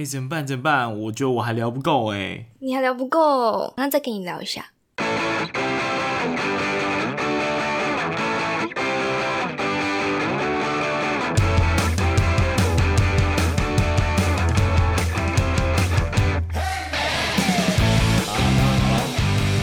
哎，怎么办？怎么办？我觉得我还聊不够哎。你还聊不够，那再跟你聊一下。好，好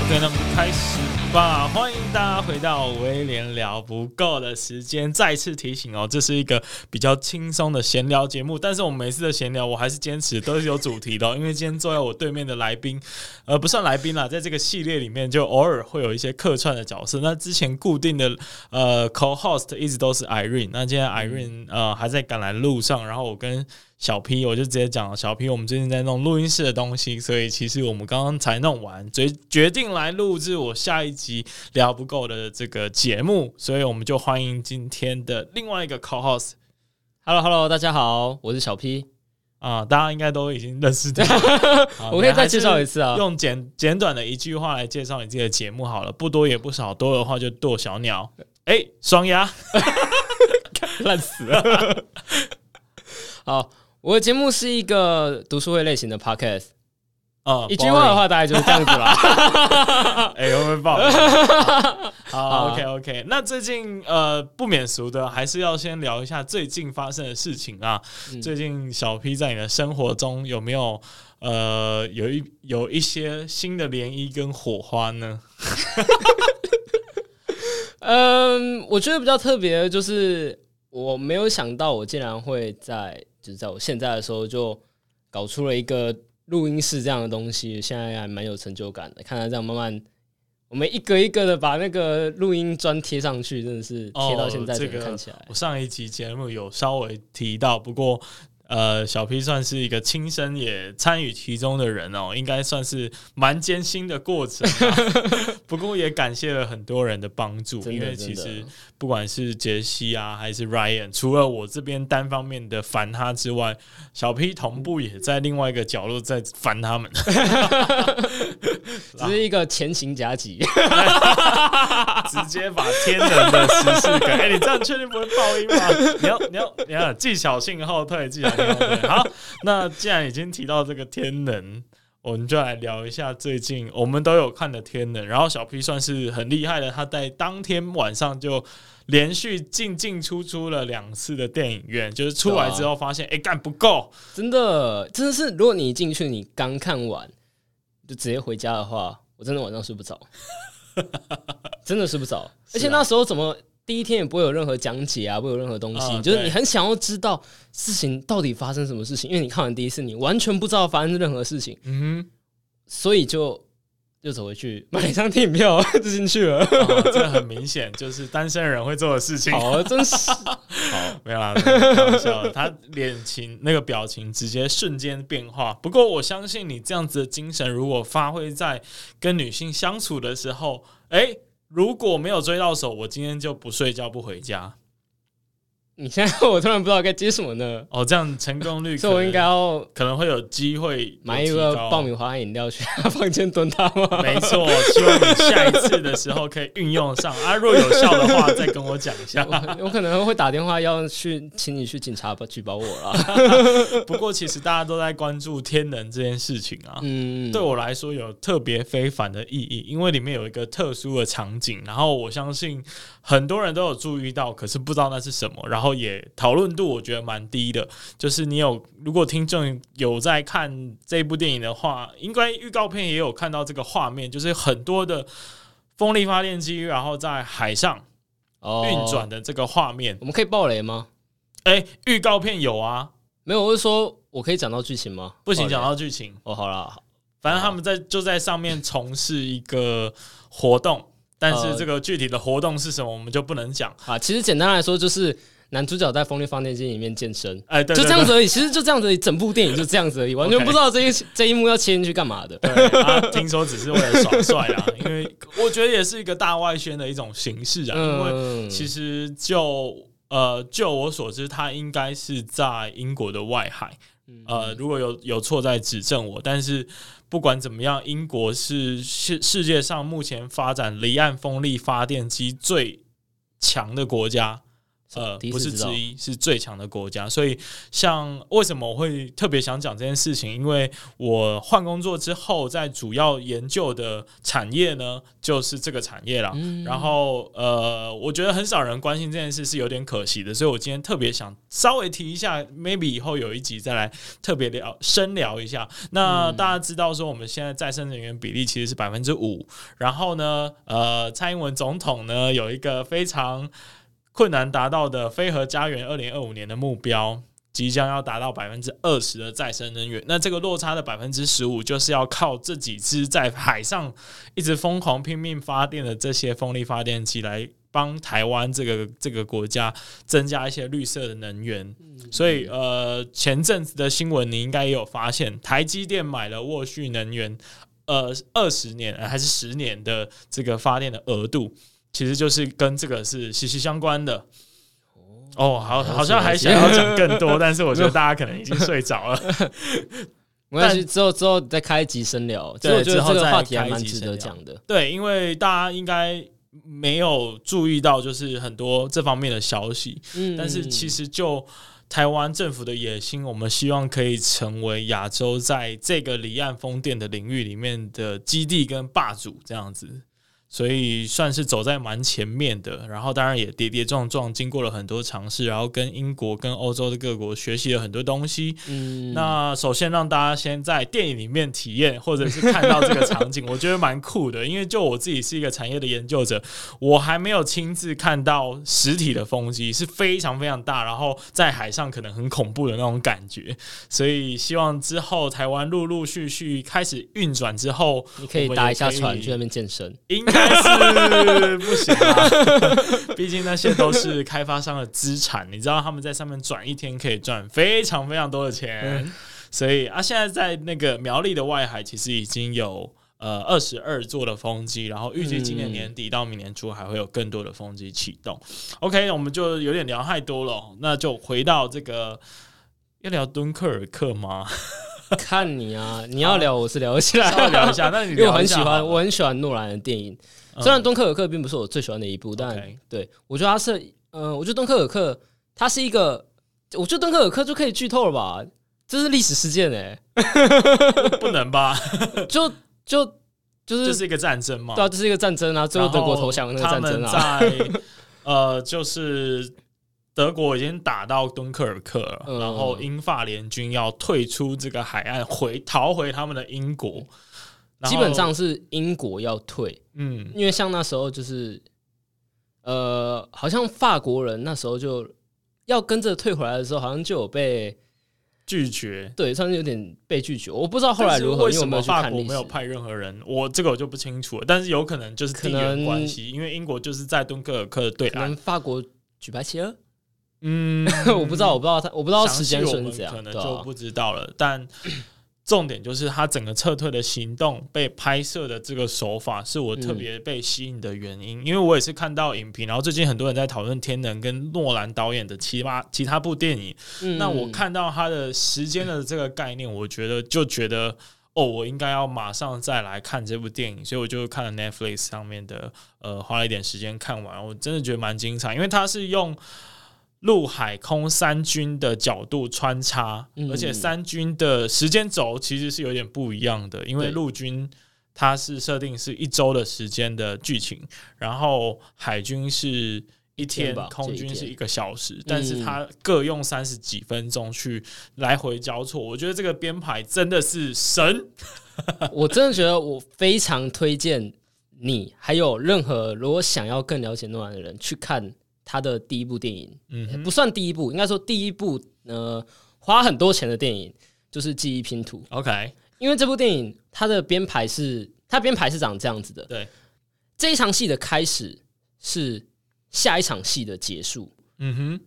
，OK，那么开始。哇，欢迎大家回到威廉聊不够的时间。再次提醒哦，这是一个比较轻松的闲聊节目。但是我们每次的闲聊，我还是坚持都是有主题的。因为今天坐在我对面的来宾，呃，不算来宾啦，在这个系列里面，就偶尔会有一些客串的角色。那之前固定的呃 co-host 一直都是 Irene。那今天 Irene 呃还在赶来路上，然后我跟小 P，我就直接讲了，小 P，我们最近在弄录音室的东西，所以其实我们刚刚才弄完，决决定来录制我下一集聊不够的这个节目，所以我们就欢迎今天的另外一个 co-host。Hello，Hello，大家好，我是小 P 啊，大家应该都已经认识的，我可以再介绍一次啊，用简简短的一句话来介绍你自己的节目好了，不多也不少，多的话就剁小鸟，哎、欸，双鸭，烂死了，好。我的节目是一个读书会类型的 podcast，哦，一句话的话大概就是这样子啦。哎，会不会爆？好，OK OK。那最近呃不免俗的，还是要先聊一下最近发生的事情啊。嗯、最近小 P 在你的生活中有没有呃有一有一些新的涟漪跟火花呢？嗯，我觉得比较特别的就是我没有想到我竟然会在。就是在我现在的时候，就搞出了一个录音室这样的东西，现在还蛮有成就感的。看来这样慢慢，我们一个一个的把那个录音砖贴上去，真的是贴到现在这个看起来。我上一集节目有稍微提到，不过。呃，小 P 算是一个亲身也参与其中的人哦，应该算是蛮艰辛的过程啊。不过也感谢了很多人的帮助，因为其实不管是杰西啊，还是 Ryan，除了我这边单方面的烦他之外，小 P 同步也在另外一个角落在烦他们。只是一个前行夹击，直接把天人的时事给。哎，你这样确定不会爆音吗？你要你要你要技巧性后退，技巧。好，那既然已经提到这个天能，我们就来聊一下最近我们都有看的天能。然后小 P 算是很厉害的，他在当天晚上就连续进进出出了两次的电影院，就是出来之后发现，哎、啊，干、欸、不够，真的，真的是，如果你进去，你刚看完就直接回家的话，我真的晚上睡不着，真的睡不着，而且那时候怎么？第一天也不会有任何讲解啊，不会有任何东西，就是你很想要知道事情到底发生什么事情，因为你看完第一次，你完全不知道发生任何事情，嗯哼，所以就又走回去买一张电影票 就进去了。这很明显就是单身人会做的事情。好，真是 好，没有啦，开玩笑，他脸情那个表情直接瞬间变化。不过我相信你这样子的精神，如果发挥在跟女性相处的时候，哎。如果没有追到手，我今天就不睡觉不回家。你现在我突然不知道该接什么呢？哦，这样成功率，所以我应该要可能会有机会买一个爆米花饮料去他房间蹲他吗？没错，希望你下一次的时候可以运用上啊。若有效的话，再跟我讲一下我。我可能会打电话要去请你去警察举报我了。不过其实大家都在关注天能这件事情啊。嗯，对我来说有特别非凡的意义，因为里面有一个特殊的场景，然后我相信很多人都有注意到，可是不知道那是什么，然后。然后也讨论度我觉得蛮低的，就是你有如果听众有在看这部电影的话，应该预告片也有看到这个画面，就是很多的风力发电机，然后在海上运转的这个画面。哦，我们可以爆雷吗？哎，预告片有啊，没有，我是说我可以讲到剧情吗？不行，讲到剧情哦。好了，反正他们在就在上面从事一个活动，但是这个具体的活动是什么，我们就不能讲啊。其实简单来说就是。男主角在风力发电机里面健身，哎，对，就这样子而已。其实就这样子而已，整部电影就这样子而已，完全不知道这一这一幕要切进去干嘛的。听说只是为了耍帅啊，因为我觉得也是一个大外宣的一种形式啊。因为其实就呃，就我所知，他应该是在英国的外海。呃，如果有有错，在指正我。但是不管怎么样，英国是世世界上目前发展离岸风力发电机最强的国家。呃，不是之一，是最强的国家。所以，像为什么我会特别想讲这件事情？因为我换工作之后，在主要研究的产业呢，就是这个产业了。嗯、然后，呃，我觉得很少人关心这件事，是有点可惜的。所以我今天特别想稍微提一下，maybe 以后有一集再来特别聊深聊一下。那大家知道说，我们现在再生能源比例其实是百分之五。然后呢，呃，蔡英文总统呢有一个非常困难达到的飞核家园二零二五年的目标，即将要达到百分之二十的再生能源。那这个落差的百分之十五，就是要靠这几只在海上一直疯狂拼命发电的这些风力发电机来帮台湾这个这个国家增加一些绿色的能源。所以，呃，前阵子的新闻你应该也有发现，台积电买了沃旭能源，呃，二十年还是十年的这个发电的额度。其实就是跟这个是息息相关的哦，好，好像还想要讲更多，但是我觉得大家可能已经睡着了。没关系，之后之后再开一集深聊。对，之后这个话题还蛮值得讲的。对，因为大家应该没有注意到，就是很多这方面的消息。嗯，但是其实就台湾政府的野心，我们希望可以成为亚洲在这个离岸风电的领域里面的基地跟霸主，这样子。所以算是走在蛮前面的，然后当然也跌跌撞撞，经过了很多尝试，然后跟英国、跟欧洲的各国学习了很多东西。嗯，那首先让大家先在电影里面体验，或者是看到这个场景，我觉得蛮酷的。因为就我自己是一个产业的研究者，我还没有亲自看到实体的风机，是非常非常大，然后在海上可能很恐怖的那种感觉。所以希望之后台湾陆陆续续开始运转之后，你可以搭一下船去那边健身。不行啊，毕竟那些都是开发商的资产，你知道他们在上面转一天可以赚非常非常多的钱，所以啊，现在在那个苗栗的外海，其实已经有呃二十二座的风机，然后预计今年年底到明年初还会有更多的风机启动。OK，我们就有点聊太多了，那就回到这个要聊敦刻尔克吗？看你啊，你要聊我是聊起来，聊一下。那你因为我很喜欢，我很喜欢诺兰的电影。虽然敦刻尔克并不是我最喜欢的一部，但对我觉得他是，嗯，我觉得敦刻尔克他是一个，我觉得敦刻尔克就可以剧透了吧？这是历史事件哎，不能吧？就就就是这是一个战争嘛？对啊，这是一个战争啊，最后德国投降的那个战争啊。在呃，就是。德国已经打到敦刻尔克了，嗯、然后英法联军要退出这个海岸，回逃回他们的英国。基本上是英国要退，嗯，因为像那时候就是，呃，好像法国人那时候就要跟着退回来的时候，好像就有被拒绝，对，算是有点被拒绝。我不知道后来如何，为什么法国没有派任何人，我这个我就不清楚了。但是有可能就是地缘关系，因为英国就是在敦刻尔克的对岸，法国举白旗了。嗯，我不知道，我不知道他，我不知道时间顺序怎样，可能就不知道了。啊、但 重点就是他整个撤退的行动被拍摄的这个手法，是我特别被吸引的原因。嗯、因为我也是看到影评，然后最近很多人在讨论《天能》跟诺兰导演的其他其他部电影。嗯、那我看到他的时间的这个概念，我觉得就觉得哦，我应该要马上再来看这部电影，所以我就看了 Netflix 上面的，呃，花了一点时间看完，我真的觉得蛮精彩，因为他是用。陆海空三军的角度穿插，而且三军的时间轴其实是有点不一样的，因为陆军它是设定是一周的时间的剧情，然后海军是一天，空军是一个小时，但是它各用三十几分钟去来回交错，我觉得这个编排真的是神，我真的觉得我非常推荐你，还有任何如果想要更了解诺兰的人去看。他的第一部电影，嗯哼，不算第一部，应该说第一部，呃，花很多钱的电影就是《记忆拼图》。OK，因为这部电影它的编排是，它编排是长这样子的。对，这一场戏的开始是下一场戏的结束。嗯哼，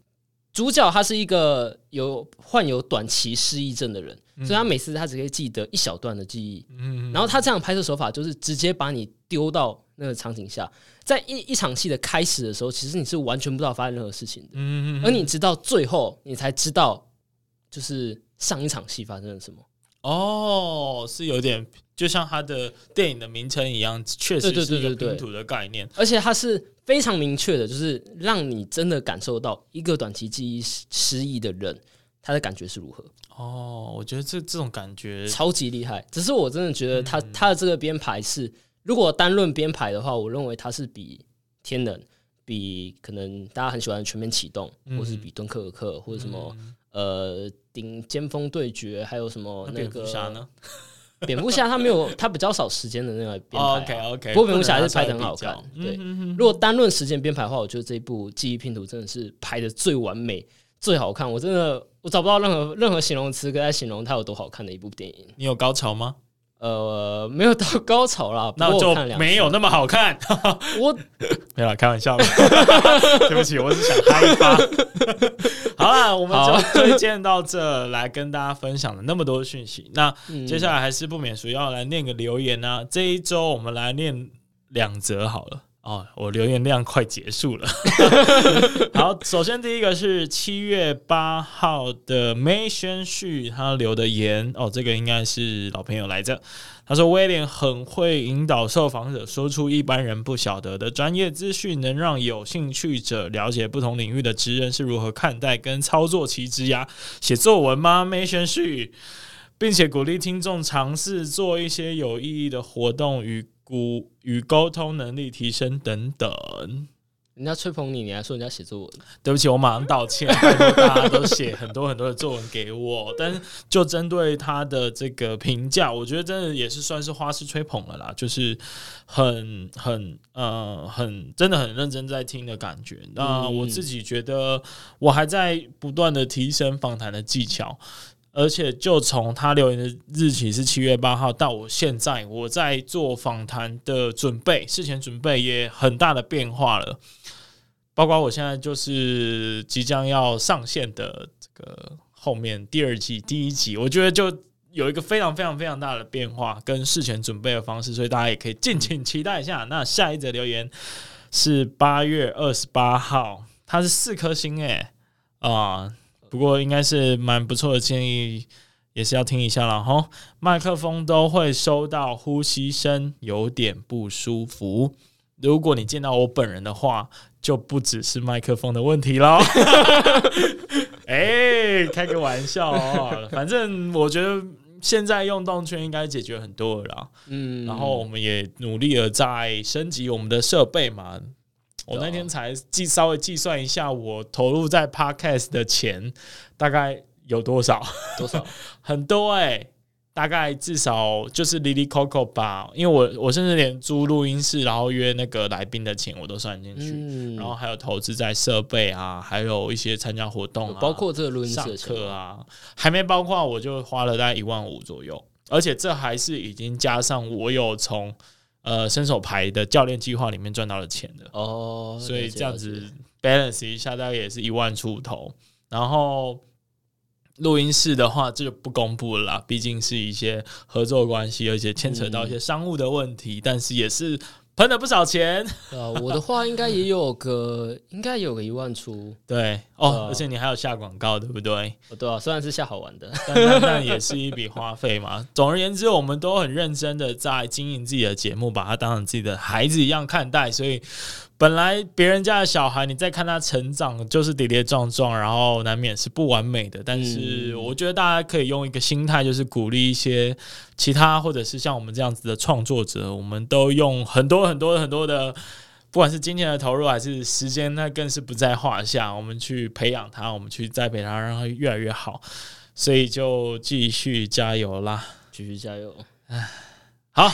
主角他是一个有患有短期失忆症的人，嗯、所以他每次他只可以记得一小段的记忆。嗯哼，然后他这样拍摄手法就是直接把你丢到那个场景下。在一一场戏的开始的时候，其实你是完全不知道发生任何事情的，嗯嗯，而你直到最后，你才知道，就是上一场戏发生了什么。哦，是有点就像他的电影的名称一样，确实是一个拼图的概念，而且它是非常明确的，就是让你真的感受到一个短期记忆失忆的人，他的感觉是如何。哦，我觉得这这种感觉超级厉害。只是我真的觉得他、嗯、他的这个编排是，如果单论编排的话，我认为它是比天能，比可能大家很喜欢的全面启动，嗯、或是比敦刻尔克，或者什么、嗯、呃顶尖峰对决，还有什么那个蝙蝠侠呢？蝙蝠侠他没有，他比较少时间的那个编排、啊。Oh, OK OK，不过蝙蝠侠还是拍的很好看。对，如果单论时间编排的话，我觉得这一部记忆拼图真的是拍的最完美、最好看。我真的我找不到任何任何形容词，可以来形容它有多好看的一部电影。你有高潮吗？呃，没有到高潮啦，那就没有那么好看。我 没有啦，开玩笑的。对不起，我是想嗨一发。好啦，我们就推荐到这来跟大家分享了那么多讯息。那接下来还是不免俗要来念个留言啊。这一周我们来念两则好了。哦，我留言量快结束了。好，首先第一个是七月八号的 May 宣旭，他留的言哦，这个应该是老朋友来着。他说威廉很会引导受访者说出一般人不晓得的专业资讯，能让有兴趣者了解不同领域的职人是如何看待跟操作其职涯。写作文吗？May 宣旭，并且鼓励听众尝试做一些有意义的活动与。与与沟通能力提升等等，人家吹捧你，你还说人家写作文？对不起，我马上道歉。大家都写很多很多的作文给我，但是就针对他的这个评价，我觉得真的也是算是花式吹捧了啦，就是很很呃很真的很认真在听的感觉。那我自己觉得我还在不断的提升访谈的技巧。而且，就从他留言的日期是七月八号到我现在，我在做访谈的准备，事前准备也很大的变化了。包括我现在就是即将要上线的这个后面第二季第一集，我觉得就有一个非常非常非常大的变化跟事前准备的方式，所以大家也可以敬请期待一下。那下一则留言是八月二十八号，它是四颗星诶、啊。不过应该是蛮不错的建议，也是要听一下了哈。麦克风都会收到呼吸声，有点不舒服。如果你见到我本人的话，就不只是麦克风的问题喽。哎、欸，开个玩笑哦。反正我觉得现在用动圈应该解决很多了啦。嗯，然后我们也努力的在升级我们的设备嘛。我那天才计稍微计算一下，我投入在 Podcast 的钱大概有多少？多少？很多哎、欸，大概至少就是 Lily Coco 吧。因为我我甚至连租录音室，然后约那个来宾的钱我都算进去，嗯、然后还有投资在设备啊，还有一些参加活动啊，包括这个录音室上课啊，还没包括，我就花了大概一万五左右，而且这还是已经加上我有从。呃，伸手牌的教练计划里面赚到了钱的哦，所以这样子 balance 一下，大概也是一万出头。然后录音室的话，这就不公布了啦，毕竟是一些合作关系，而且牵扯到一些商务的问题，嗯、但是也是。喷了不少钱呃！我的话应该也有个，应该有个一万出。对哦，而且你还有下广告，对不对？对啊，虽然是下好玩的，但那也是一笔花费嘛。总而言之，我们都很认真的在经营自己的节目，把它当成自己的孩子一样看待，所以。本来别人家的小孩，你再看他成长，就是跌跌撞撞，然后难免是不完美的。但是我觉得大家可以用一个心态，就是鼓励一些其他或者是像我们这样子的创作者，我们都用很多很多很多的，不管是金钱的投入还是时间，那更是不在话下。我们去培养他，我们去栽培他，让他越来越好。所以就继续加油啦，继续加油！唉。好，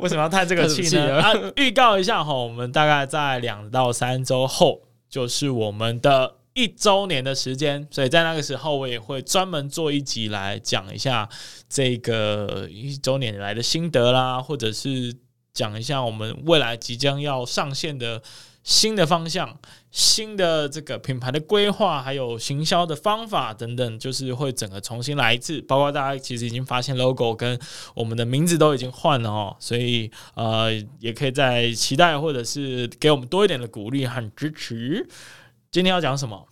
为什么要叹这个气呢？啊，预告一下哈，我们大概在两到三周后，就是我们的一周年的时间，所以在那个时候，我也会专门做一集来讲一下这个一周年来的心得啦，或者是讲一下我们未来即将要上线的。新的方向、新的这个品牌的规划，还有行销的方法等等，就是会整个重新来一次。包括大家其实已经发现 logo 跟我们的名字都已经换了哦，所以呃，也可以在期待或者是给我们多一点的鼓励和支持。今天要讲什么？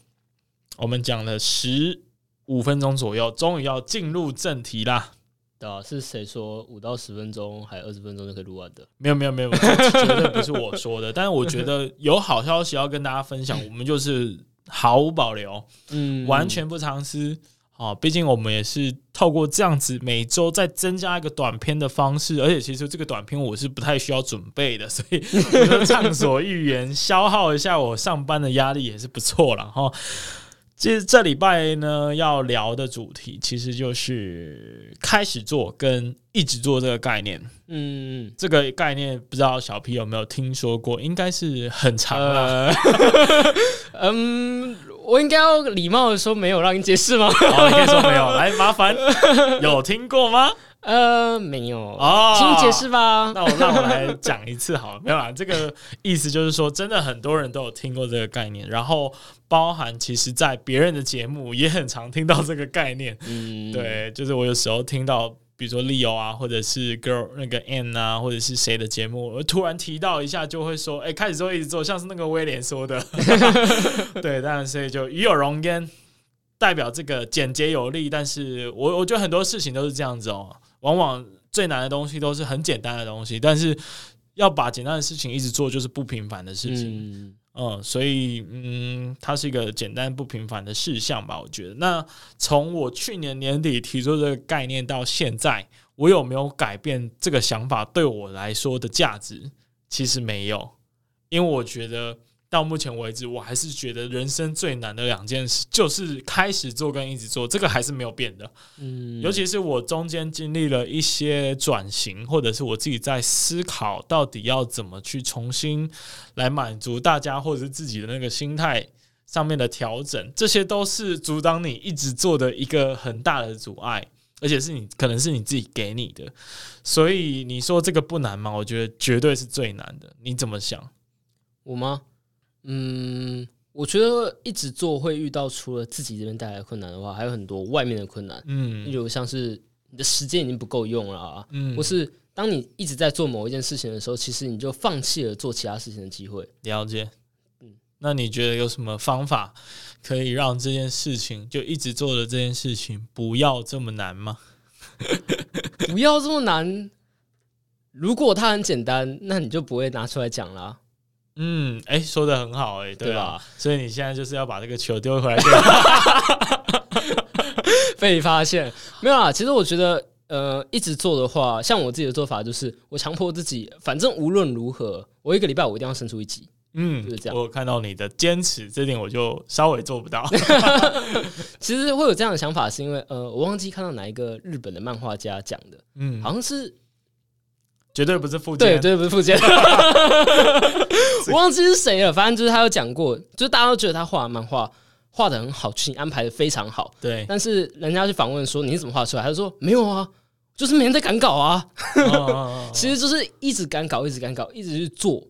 我们讲了十五分钟左右，终于要进入正题啦。对啊，是谁说五到十分钟还有二十分钟就可以录完的？没有没有没有，绝对不是我说的。但是我觉得有好消息要跟大家分享，我们就是毫无保留，嗯，完全不藏私。啊，毕竟我们也是透过这样子每周再增加一个短片的方式，而且其实这个短片我是不太需要准备的，所以我就畅所欲言，消耗一下我上班的压力也是不错了哈。其实这礼拜呢要聊的主题其实就是开始做跟一直做这个概念。嗯，这个概念不知道小 P 有没有听说过？应该是很长了。呃、嗯。我应该要礼貌的说没有，让你解释吗？好，你可以说没有，来麻烦，有听过吗？呃，没有哦，请你解释吧。那我那我来讲一次好了，没有啦。这个意思就是说，真的很多人都有听过这个概念，然后包含其实在别人的节目也很常听到这个概念。嗯，对，就是我有时候听到。比如说 Leo 啊，或者是 Girl 那个 N 啊，或者是谁的节目，我突然提到一下，就会说，哎、欸，开始做一直做，像是那个威廉说的，对，当然所以就与有荣焉，代表这个简洁有力。但是我我觉得很多事情都是这样子哦，往往最难的东西都是很简单的东西，但是要把简单的事情一直做，就是不平凡的事情。嗯嗯，所以嗯，它是一个简单不平凡的事项吧？我觉得。那从我去年年底提出这个概念到现在，我有没有改变这个想法对我来说的价值？其实没有，因为我觉得。到目前为止，我还是觉得人生最难的两件事就是开始做跟一直做，这个还是没有变的。嗯，尤其是我中间经历了一些转型，或者是我自己在思考到底要怎么去重新来满足大家或者是自己的那个心态上面的调整，这些都是阻挡你一直做的一个很大的阻碍，而且是你可能是你自己给你的。所以你说这个不难吗？我觉得绝对是最难的。你怎么想？我吗？嗯，我觉得一直做会遇到除了自己这边带来的困难的话，还有很多外面的困难。嗯，例如像是你的时间已经不够用了啊，嗯，或是当你一直在做某一件事情的时候，其实你就放弃了做其他事情的机会。了解，嗯，那你觉得有什么方法可以让这件事情就一直做的这件事情不要这么难吗？不要这么难。如果它很简单，那你就不会拿出来讲了。嗯，哎、欸，说的很好、欸，哎，对吧？所以你现在就是要把这个球丢回来，被发现没有啊。其实我觉得，呃，一直做的话，像我自己的做法就是，我强迫自己，反正无论如何，我一个礼拜我一定要生出一集。嗯，就是这样。我看到你的坚持，这点我就稍微做不到。其实会有这样的想法，是因为，呃，我忘记看到哪一个日本的漫画家讲的，嗯，好像是。绝对不是富坚，对，绝对不是富坚，我忘记是谁了。反正就是他有讲过，就是大家都觉得他画漫画画的很好，剧情安排的非常好。对，但是人家去访问说你是怎么画出来，他就说没有啊，就是每天在赶稿啊。其实就是一直赶稿，一直赶稿，一直去做，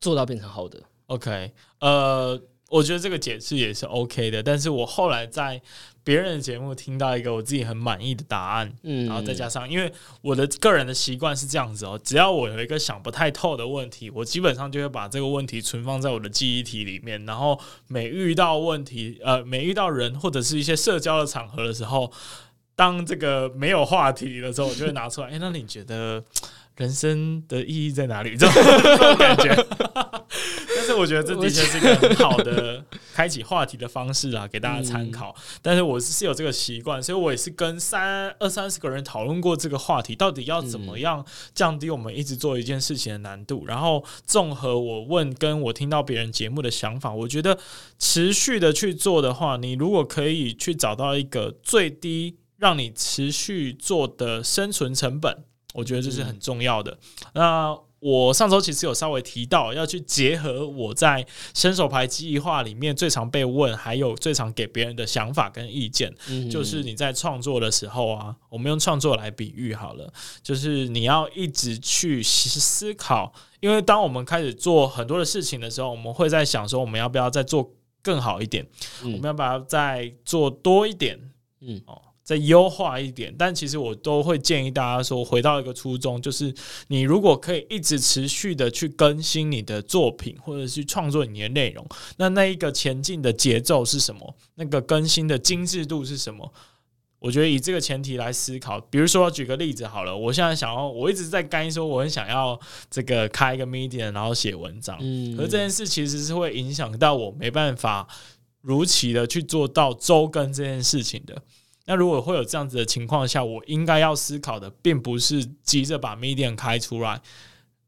做到变成好的。OK，呃。我觉得这个解释也是 OK 的，但是我后来在别人的节目听到一个我自己很满意的答案，嗯，然后再加上，因为我的个人的习惯是这样子哦，只要我有一个想不太透的问题，我基本上就会把这个问题存放在我的记忆体里面，然后每遇到问题，呃，每遇到人或者是一些社交的场合的时候，当这个没有话题的时候，我就会拿出来，哎，那你觉得？人生的意义在哪里？这种感觉，但是我觉得这的确是一个很好的开启话题的方式啊，给大家参考。但是我是有这个习惯，所以我也是跟三二三十个人讨论过这个话题，到底要怎么样降低我们一直做一件事情的难度。然后综合我问跟我听到别人节目的想法，我觉得持续的去做的话，你如果可以去找到一个最低让你持续做的生存成本。我觉得这是很重要的。嗯、那我上周其实有稍微提到，要去结合我在伸手牌计划里面最常被问，还有最常给别人的想法跟意见，嗯、就是你在创作的时候啊，我们用创作来比喻好了，就是你要一直去思考，因为当我们开始做很多的事情的时候，我们会在想说，我们要不要再做更好一点？嗯、我们要不要再做多一点？嗯，哦。再优化一点，但其实我都会建议大家说，回到一个初衷，就是你如果可以一直持续的去更新你的作品，或者是创作你的内容，那那一个前进的节奏是什么？那个更新的精致度是什么？我觉得以这个前提来思考，比如说举个例子好了，我现在想要，我一直在干说我很想要这个开一个 Medium，然后写文章，嗯，而这件事其实是会影响到我没办法如期的去做到周更这件事情的。那如果会有这样子的情况下，我应该要思考的，并不是急着把 Medium 开出来，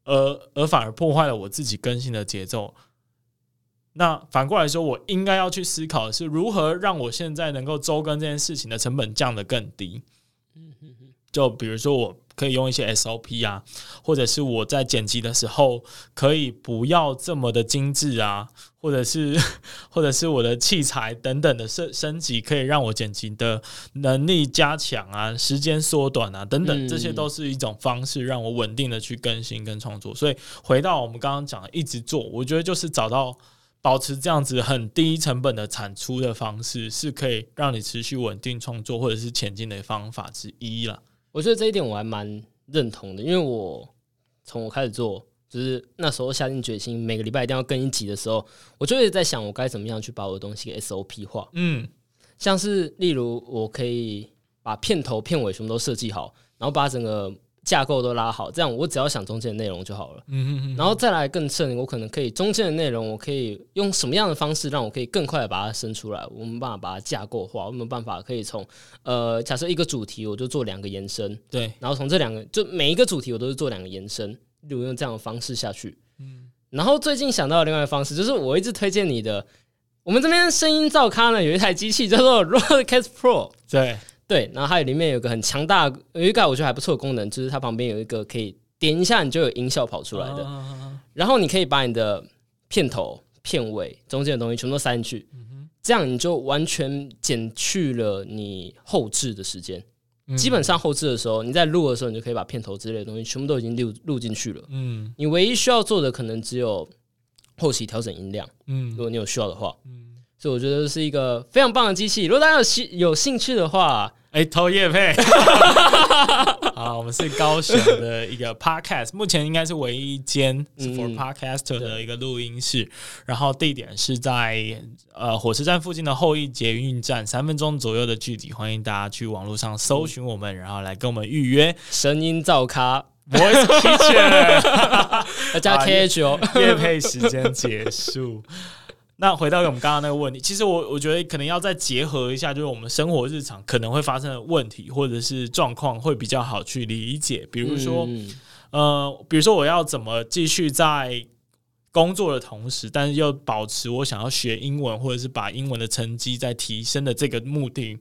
而而反而破坏了我自己更新的节奏。那反过来说，我应该要去思考的是如何让我现在能够周更这件事情的成本降得更低。就比如说，我可以用一些 SOP 啊，或者是我在剪辑的时候可以不要这么的精致啊，或者是 或者是我的器材等等的升升级，可以让我剪辑的能力加强啊，时间缩短啊，等等，这些都是一种方式，让我稳定的去更新跟创作。所以回到我们刚刚讲的，一直做，我觉得就是找到。保持这样子很低成本的产出的方式，是可以让你持续稳定创作或者是前进的方法之一了。我觉得这一点我还蛮认同的，因为我从我开始做，就是那时候下定决心每个礼拜一定要更一集的时候，我就一直在想我该怎么样去把我的东西给 SOP 化。嗯，像是例如我可以把片头片尾全部都设计好，然后把整个。架构都拉好，这样我只要想中间的内容就好了。嗯哼哼。然后再来更甚，我可能可以中间的内容，我可以用什么样的方式让我可以更快的把它生出来？我们办法把它架构化，我们办法可以从呃，假设一个主题，我就做两个延伸。对。然后从这两个，就每一个主题我都是做两个延伸，例如用这样的方式下去。嗯。然后最近想到的另外一个方式，就是我一直推荐你的，我们这边声音造咖呢有一台机器叫做 Rodecaster Pro。对。对，然后还有里面有个很强大，有一个我觉得还不错的功能，就是它旁边有一个可以点一下，你就有音效跑出来的。然后你可以把你的片头、片尾、中间的东西全部都塞进去，这样你就完全减去了你后置的时间。基本上后置的时候，你在录的时候，你就可以把片头之类的东西全部都已经录录进去了。嗯，你唯一需要做的可能只有后期调整音量。嗯，如果你有需要的话。嗯，所以我觉得是一个非常棒的机器。如果大家有兴有兴趣的话，哎，投业配，啊，我们是高雄的一个 podcast，目前应该是唯一一间 for podcaster 的一个录音室，嗯、然后地点是在呃火车站附近的后一捷运站，三分钟左右的距离，欢迎大家去网络上搜寻我们，嗯、然后来跟我们预约。声音造咖，voice teacher，要加 KH 哦，夜配时间结束。那回到我们刚刚那个问题，其实我我觉得可能要再结合一下，就是我们生活日常可能会发生的问题或者是状况，会比较好去理解。比如说，嗯、呃，比如说我要怎么继续在工作的同时，但是又保持我想要学英文或者是把英文的成绩再提升的这个目的，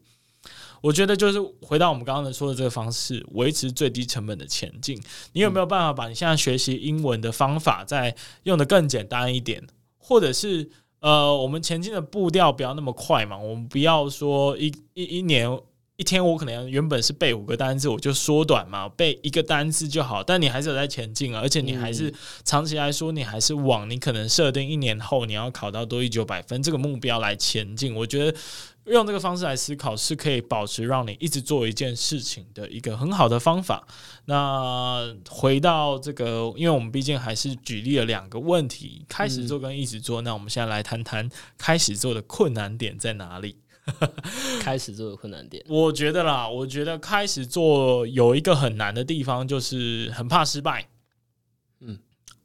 我觉得就是回到我们刚刚说的这个方式，维持最低成本的前进。你有没有办法把你现在学习英文的方法再用的更简单一点，或者是？呃，我们前进的步调不要那么快嘛，我们不要说一一一年一天，我可能原本是背五个单词，我就缩短嘛，背一个单词就好。但你还是有在前进啊，而且你还是长期来说，你还是往你可能设定一年后你要考到多一九百分这个目标来前进。我觉得。用这个方式来思考，是可以保持让你一直做一件事情的一个很好的方法。那回到这个，因为我们毕竟还是举例了两个问题：开始做跟一直做。嗯、那我们现在来谈谈开始做的困难点在哪里？开始做的困难点，我觉得啦，我觉得开始做有一个很难的地方，就是很怕失败。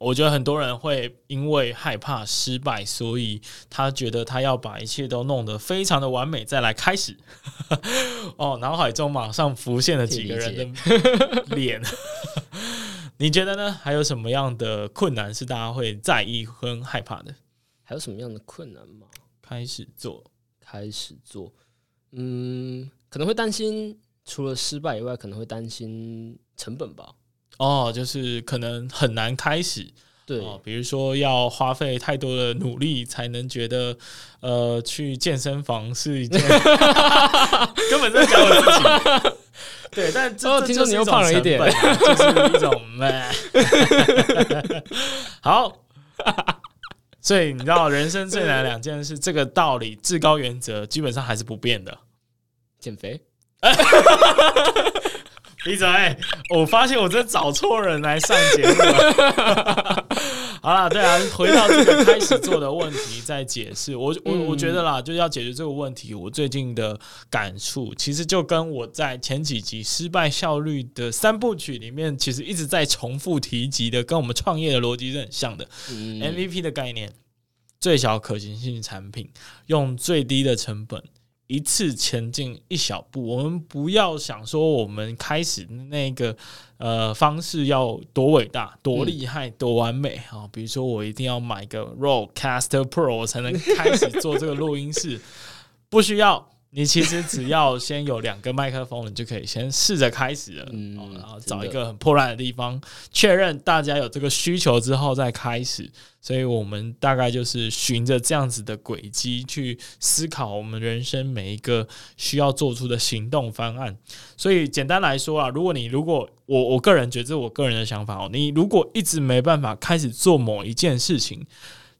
我觉得很多人会因为害怕失败，所以他觉得他要把一切都弄得非常的完美再来开始。哦，脑海中马上浮现了几个人的 脸。你觉得呢？还有什么样的困难是大家会在意和害怕的？还有什么样的困难吗？开始做，开始做，嗯，可能会担心，除了失败以外，可能会担心成本吧。哦，就是可能很难开始，对，哦，比如说要花费太多的努力才能觉得，呃，去健身房是一件 根本在讲我自己，对，但这、哦、听说你又胖了一点，就是一种，好，所以你知道人生最难两件事，这个道理至高原则基本上还是不变的，减肥。闭嘴！我发现我真找错人来上节目了。好了，对啊，回到这个开始做的问题再解释。我我我觉得啦，就是要解决这个问题。我最近的感触，其实就跟我在前几集失败效率的三部曲里面，其实一直在重复提及的，跟我们创业的逻辑是很像的。嗯、MVP 的概念，最小可行性产品，用最低的成本。一次前进一小步，我们不要想说我们开始那个呃方式要多伟大、多厉害、多完美啊、哦！比如说，我一定要买个 Rodecaster Pro 我才能开始做这个录音室，不需要。你其实只要先有两个麦克风，你就可以先试着开始了。嗯，然后找一个很破烂的地方，确认大家有这个需求之后再开始。所以我们大概就是循着这样子的轨迹去思考我们人生每一个需要做出的行动方案。所以简单来说啊，如果你如果我我个人觉得这是我个人的想法哦，你如果一直没办法开始做某一件事情。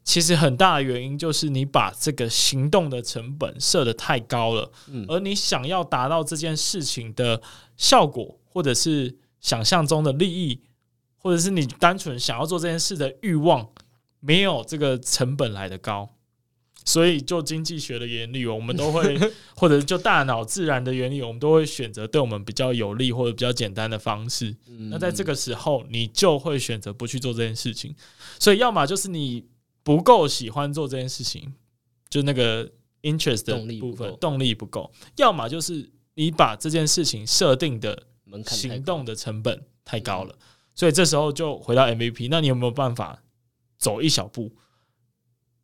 其实很大的原因就是你把这个行动的成本设得太高了，嗯，而你想要达到这件事情的效果，或者是想象中的利益，或者是你单纯想要做这件事的欲望，没有这个成本来的高，所以就经济学的原理，我们都会，或者就大脑自然的原理，我们都会选择对我们比较有利或者比较简单的方式。那在这个时候，你就会选择不去做这件事情。所以，要么就是你。不够喜欢做这件事情，就那个 interest 的部分动力不够；要么就是你把这件事情设定的行动的成本太高了，所以这时候就回到 MVP。那你有没有办法走一小步，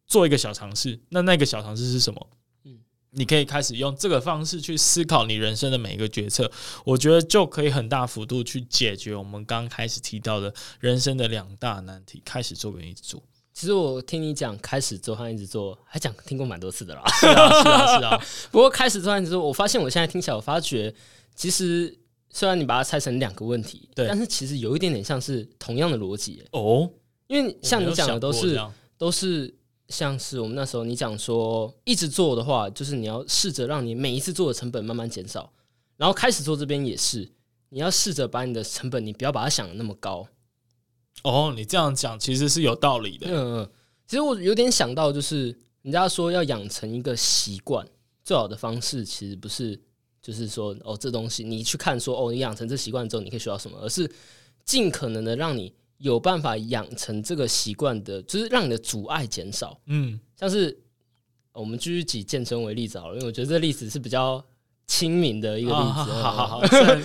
做一个小尝试？那那个小尝试是什么？嗯，你可以开始用这个方式去思考你人生的每一个决策，我觉得就可以很大幅度去解决我们刚开始提到的人生的两大难题。开始做跟一直做。其实我听你讲开始做和一直做，还讲听过蛮多次的啦。是啊，是啊，是啊。不过开始做和一直做，我发现我现在听起来，我发觉其实虽然你把它拆成两个问题，对，但是其实有一点点像是同样的逻辑哦。因为像你讲的都是都是像是我们那时候你讲说一直做的话，就是你要试着让你每一次做的成本慢慢减少，然后开始做这边也是你要试着把你的成本，你不要把它想的那么高。哦，你这样讲其实是有道理的。嗯，其实我有点想到，就是人家说要养成一个习惯，最好的方式其实不是就是说哦，这东西你去看说哦，你养成这习惯之后你可以学到什么，而是尽可能的让你有办法养成这个习惯的，就是让你的阻碍减少。嗯，像是我们继续举健身为例子好了，因为我觉得这例子是比较。亲民的一个例子，哦、好好好，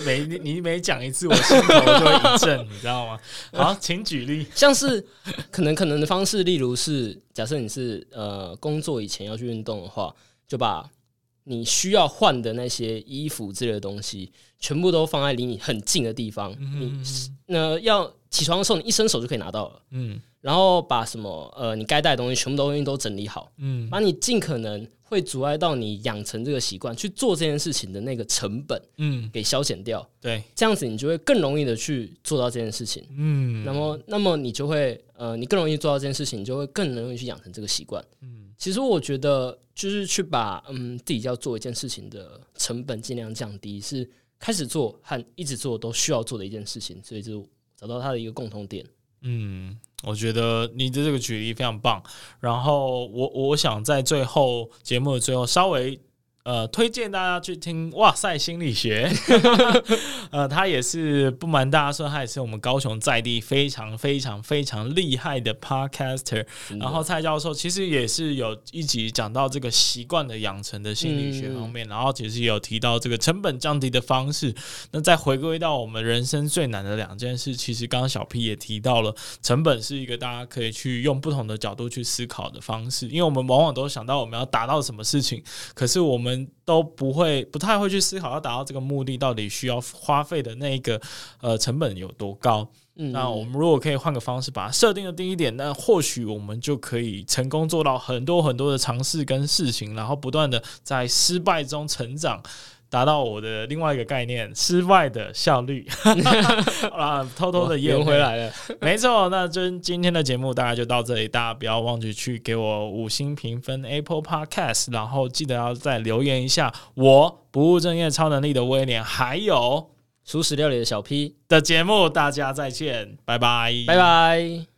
每你你每讲一次，我心头就会一震，你知道吗？好，请举例，像是可能可能的方式，例如是假设你是呃工作以前要去运动的话，就把你需要换的那些衣服之类的东西，全部都放在离你很近的地方，嗯、你那要起床的时候，你一伸手就可以拿到了，嗯，然后把什么呃你该带的东西全部都都整理好，嗯，把你尽可能。会阻碍到你养成这个习惯去做这件事情的那个成本，嗯，给消减掉，对，这样子你就会更容易的去做到这件事情，嗯，那么，那么你就会，呃，你更容易做到这件事情，你就会更容易去养成这个习惯，嗯，其实我觉得就是去把，嗯，自己要做一件事情的成本尽量降低，是开始做和一直做都需要做的一件事情，所以就找到它的一个共同点，嗯。我觉得你的这个举例非常棒，然后我我想在最后节目的最后稍微。呃，推荐大家去听《哇塞心理学》，呃，他也是不瞒大家说，他也是我们高雄在地非常非常非常厉害的 podcaster。然后蔡教授其实也是有一集讲到这个习惯的养成的心理学方面，嗯、然后其实也有提到这个成本降低的方式。那再回归到我们人生最难的两件事，其实刚刚小 P 也提到了，成本是一个大家可以去用不同的角度去思考的方式，因为我们往往都想到我们要达到什么事情，可是我们。都不会，不太会去思考要达到这个目的到底需要花费的那个呃成本有多高。嗯，那我们如果可以换个方式把它设定的低一点，那或许我们就可以成功做到很多很多的尝试跟事情，然后不断的在失败中成长。达到我的另外一个概念，失败的效率 啊，偷偷的圆回来了。没错，那今今天的节目大概就到这里，大家不要忘记去给我五星评分，Apple Podcast，然后记得要再留言一下，我不务正业超能力的威廉，还有熟食料理的小 P 的节目，大家再见，拜拜，拜拜。